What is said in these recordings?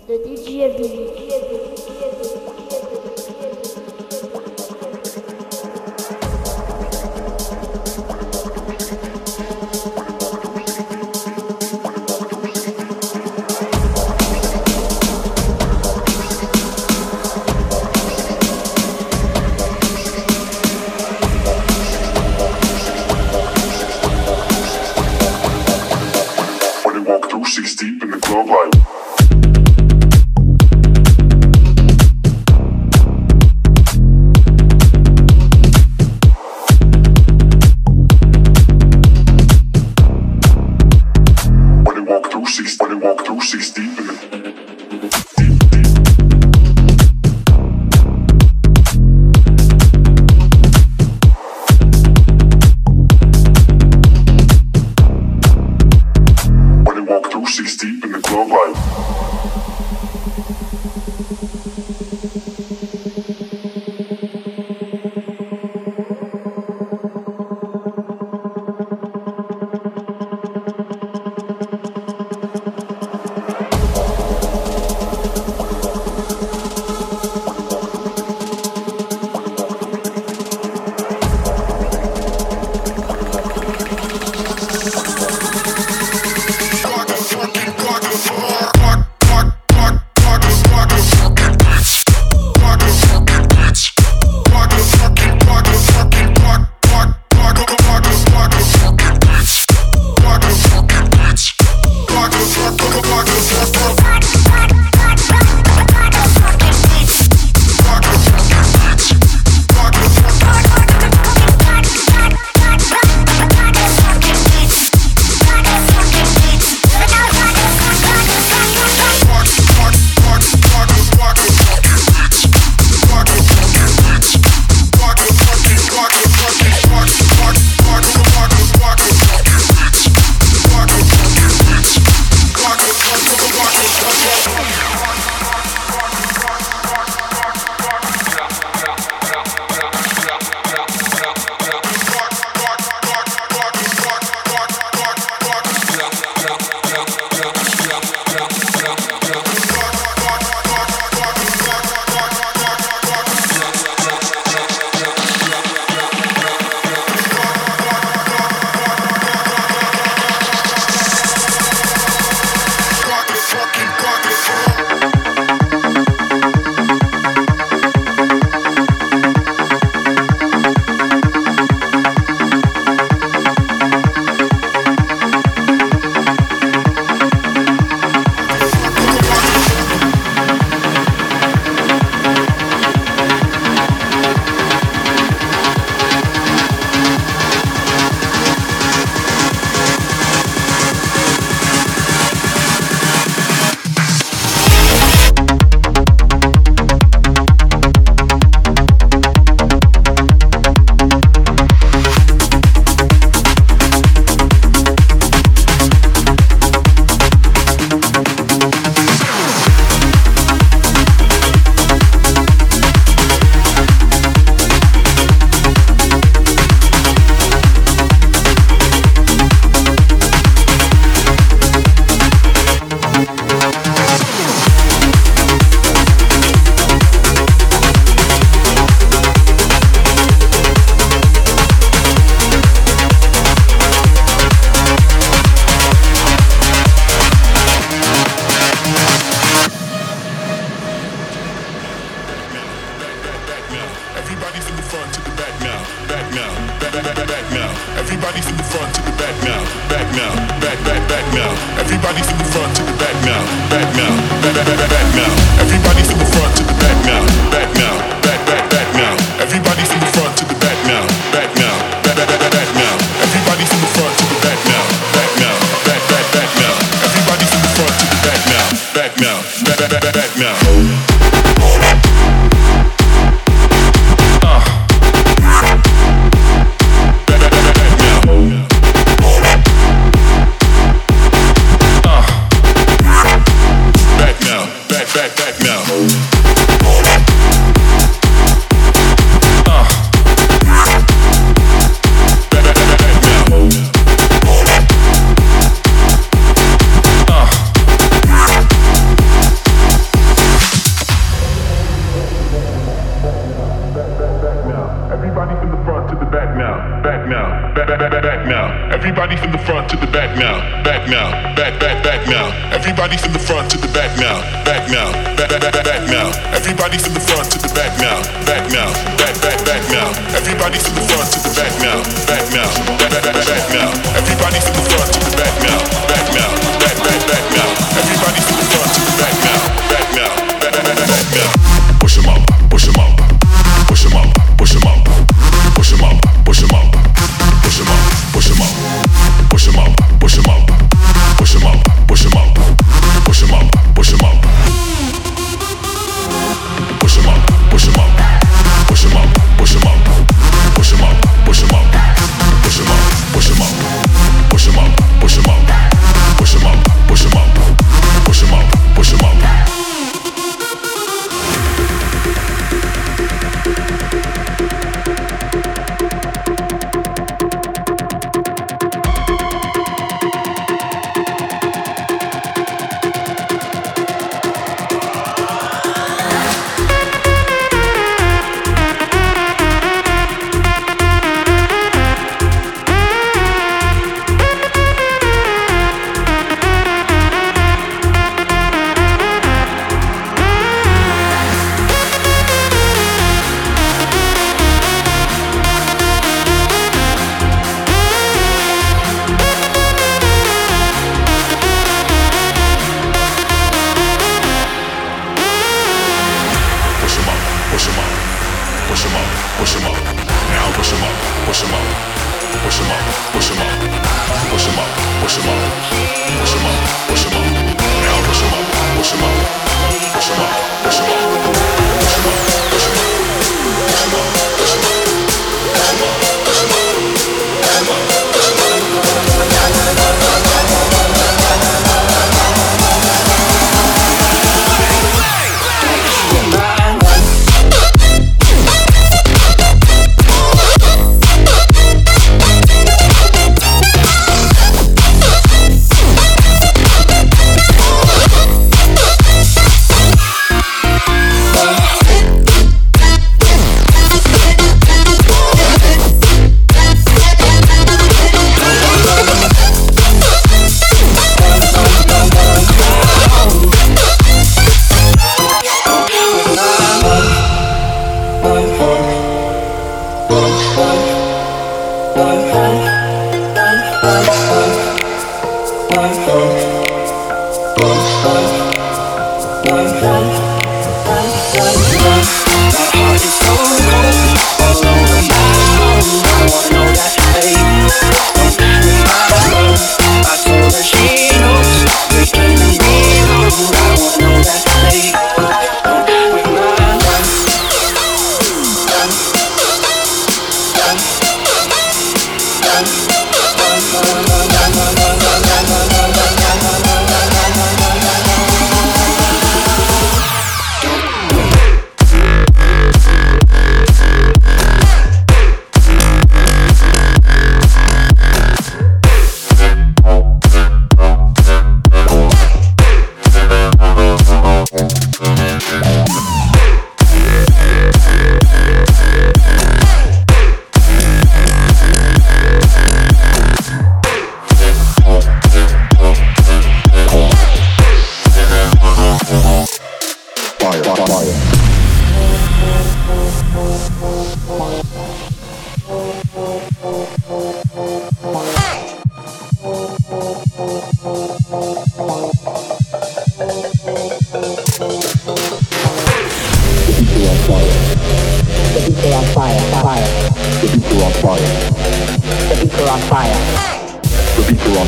The DJ Village.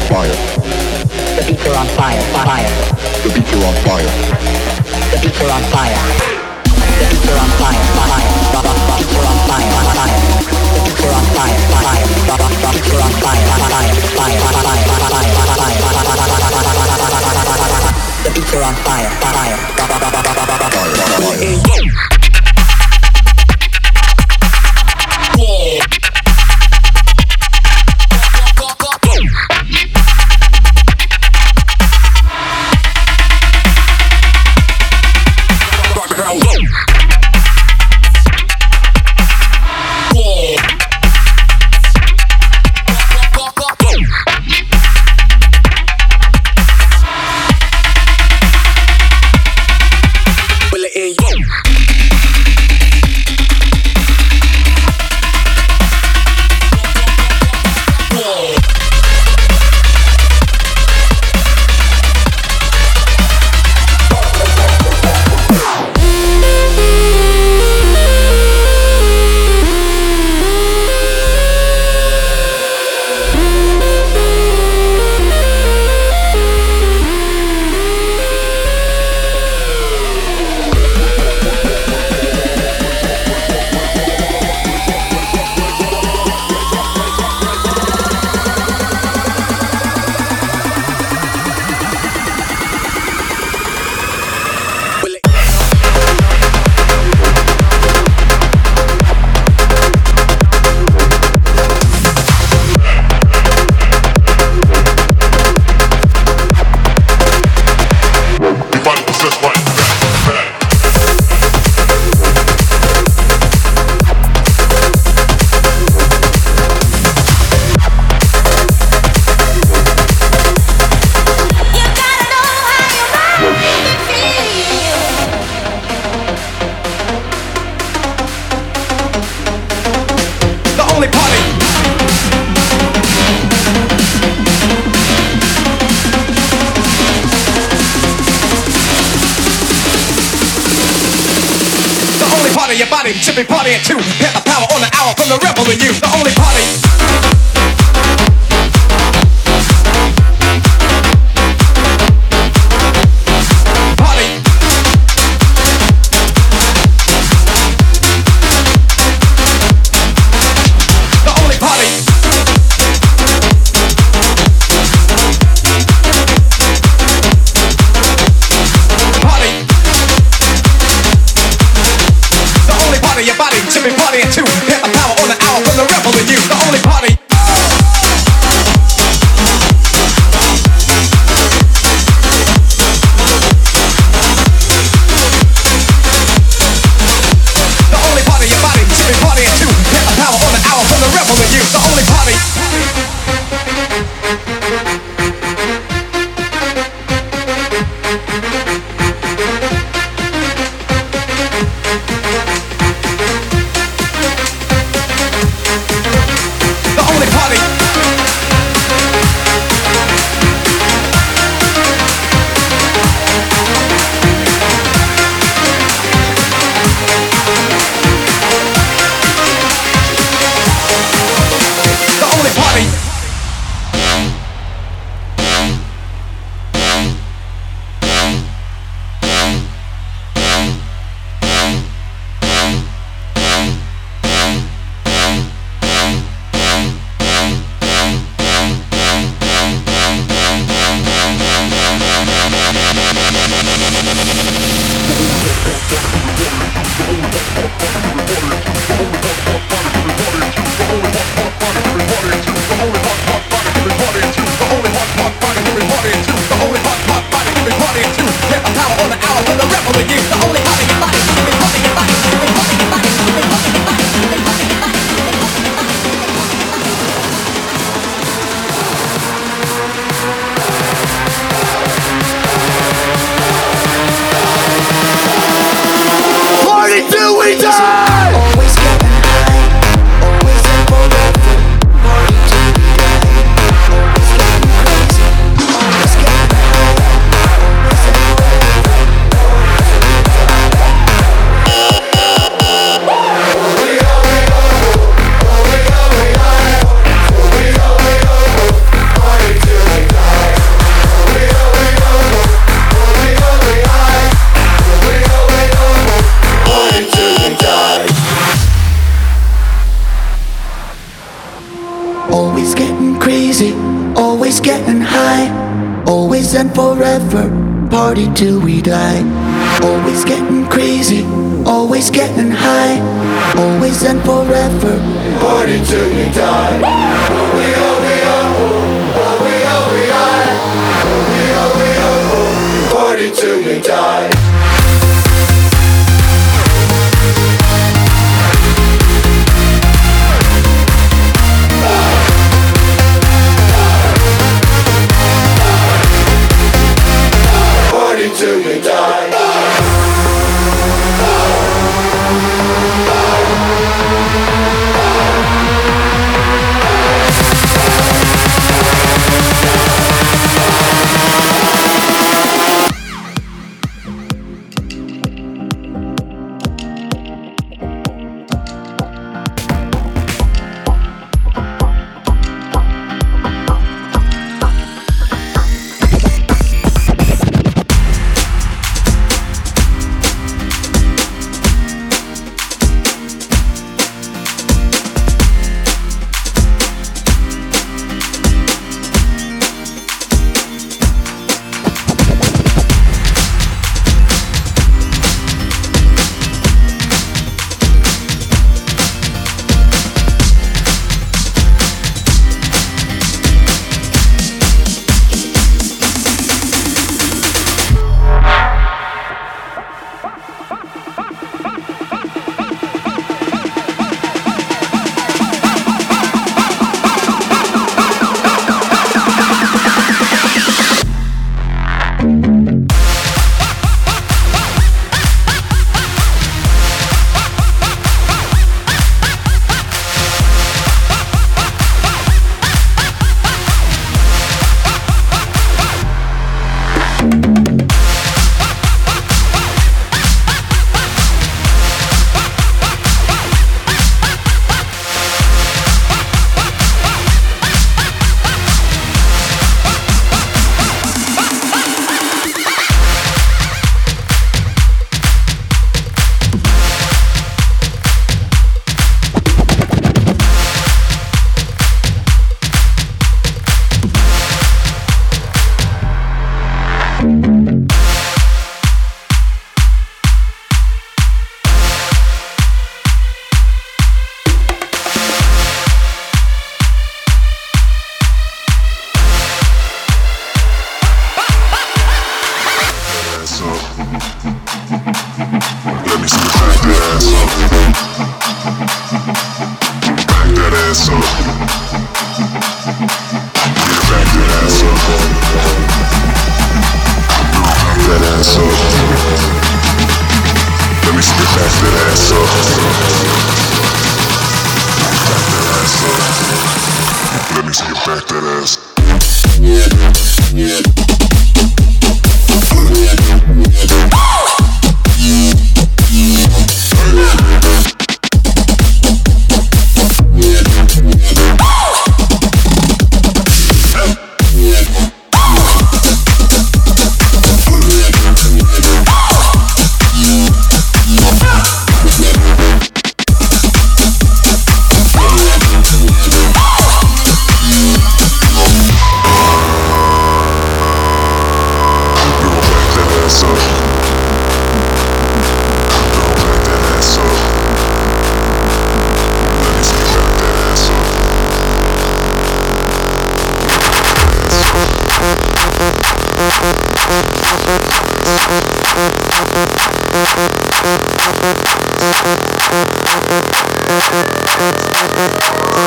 fire. The beats are on fire, fire. The beats are on fire. The beats are on fire. The beats are on fire, fire. The beats are on fire, fire. The beats are on fire, fire. The beats are on fire, fire, fire, fire, fire, fire, fire, fire. The beats are on fire, fire. Body should be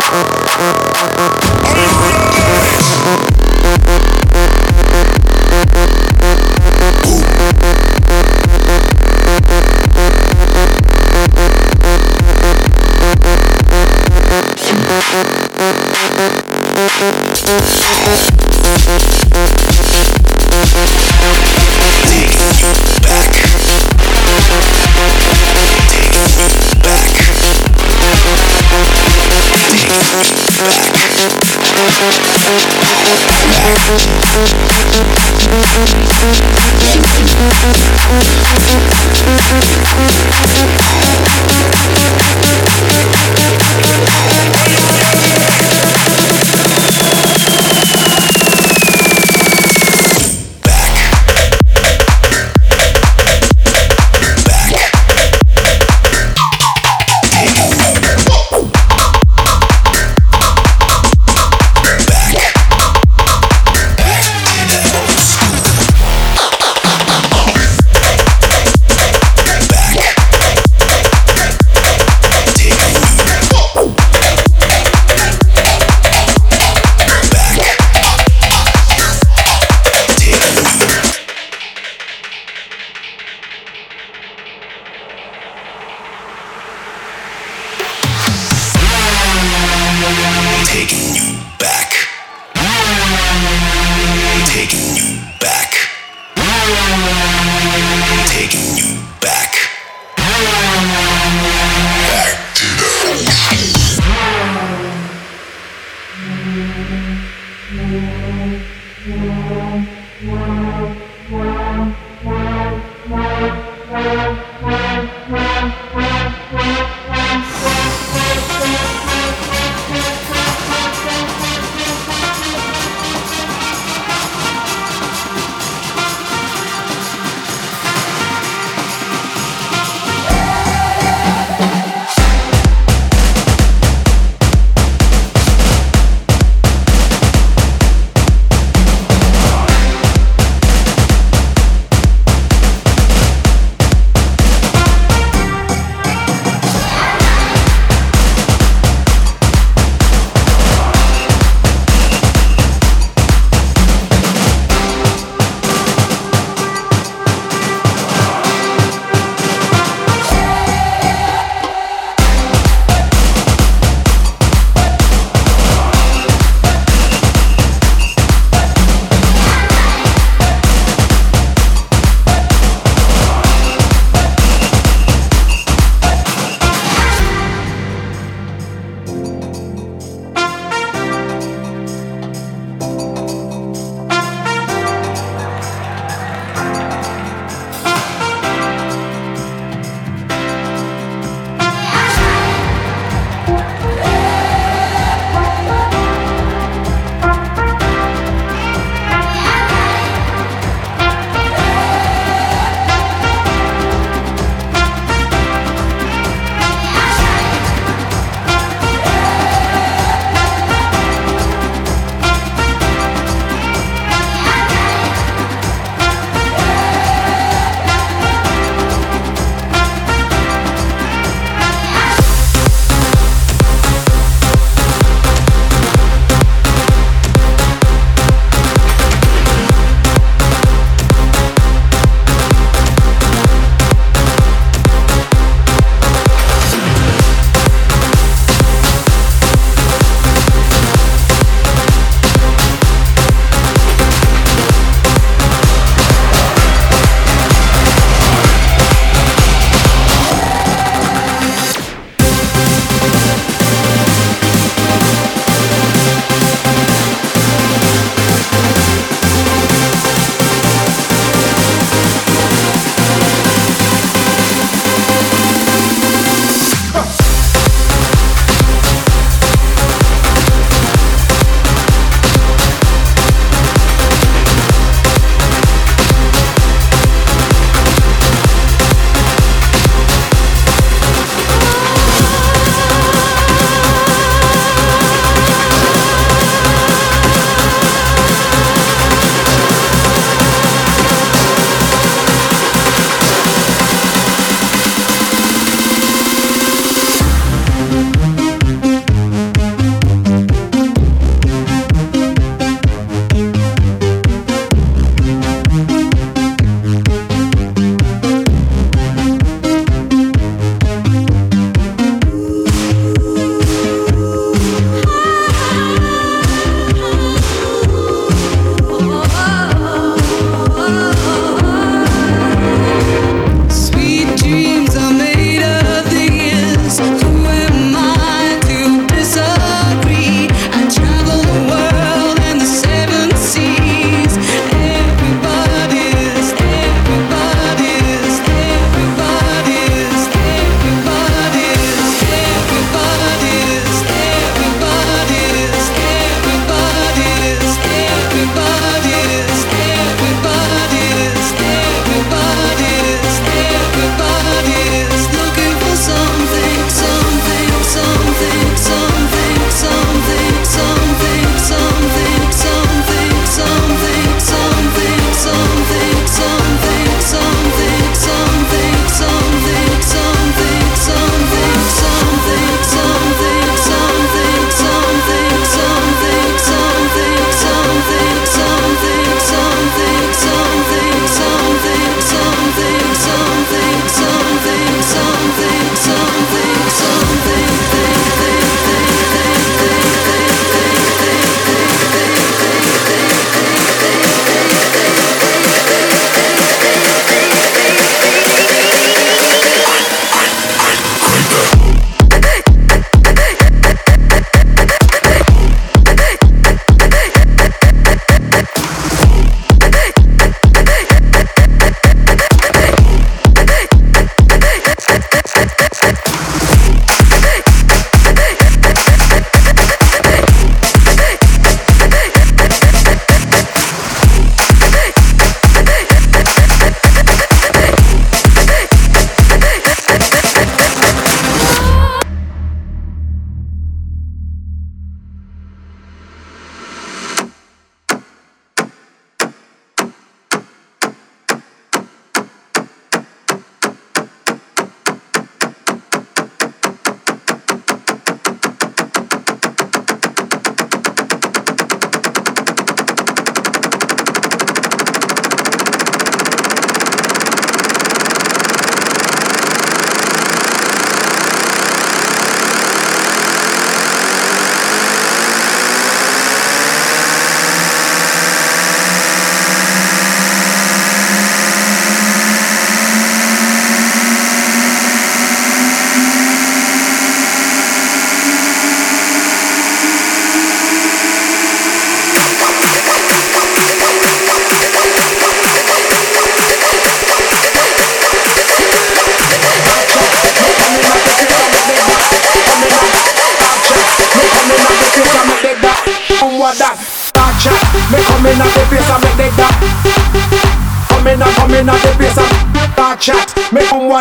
Are you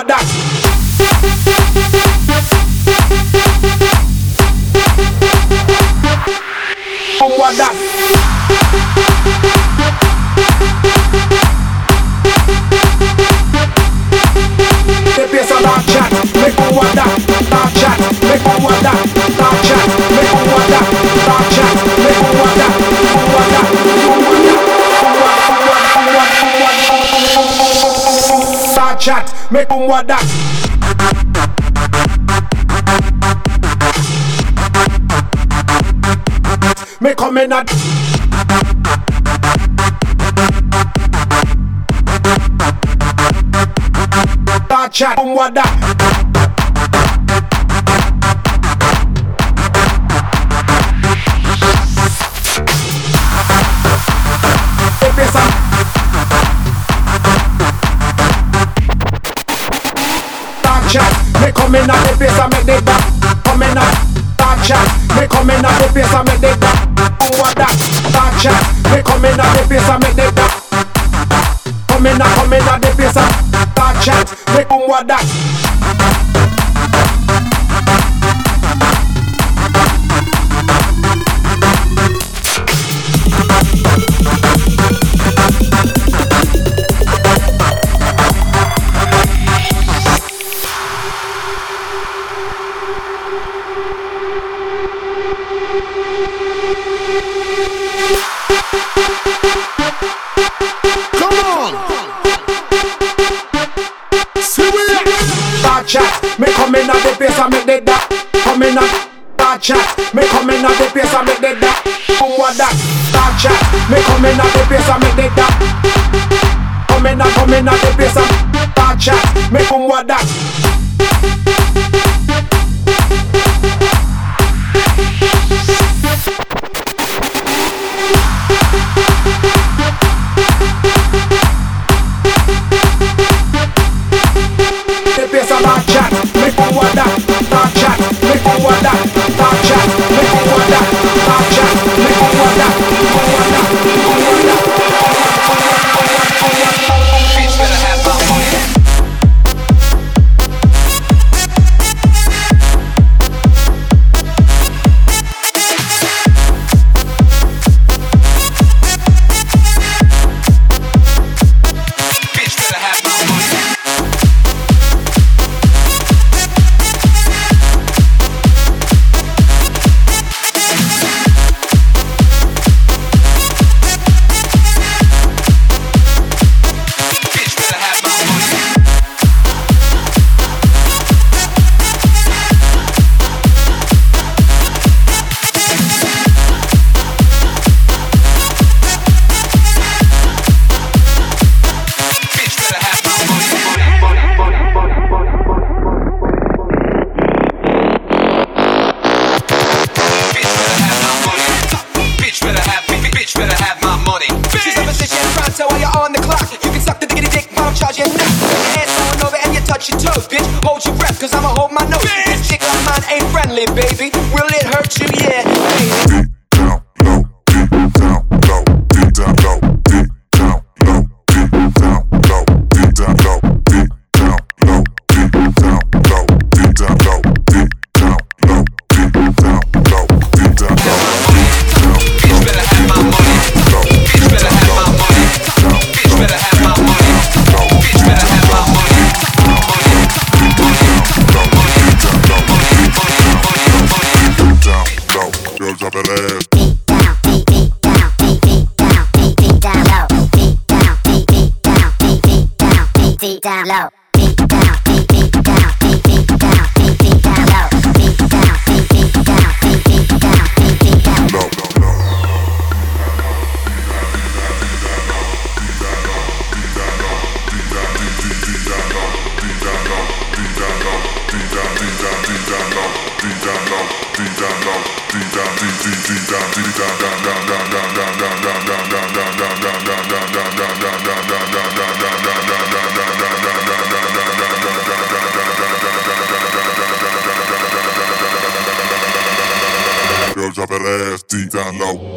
that. Make them what that. Me come in at Start chat, um what that. Chat, me come in at the pace and make the back Come in at Start chat, me come in at the pace and make the back Um what that Start chat, me come in at the pace and make the back Come in at, come in at the pace and Start chat, me um what that Start chat, me come in at the pace and make the that Come in at Start chat, me come in at the pace and make the that Um what that? Start chat, me come in at the pace and make the that Come in at, come in at the pace and Start chat, me um what that chat, me Start chat, me um Girls drop that ass deep down low.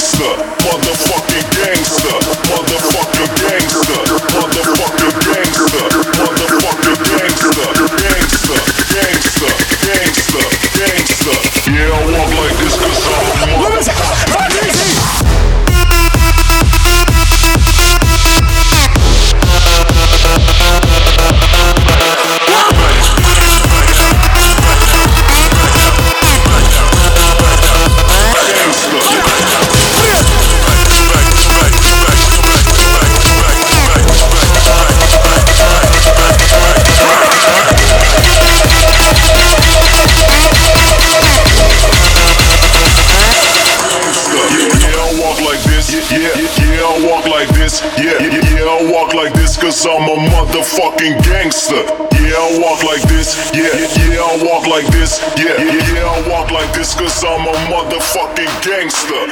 Gangster. Yeah, I walk like this. Yeah, yeah, I walk like this. Yeah, yeah, I walk like this cause I'm a motherfucking gangster.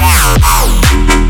Wow.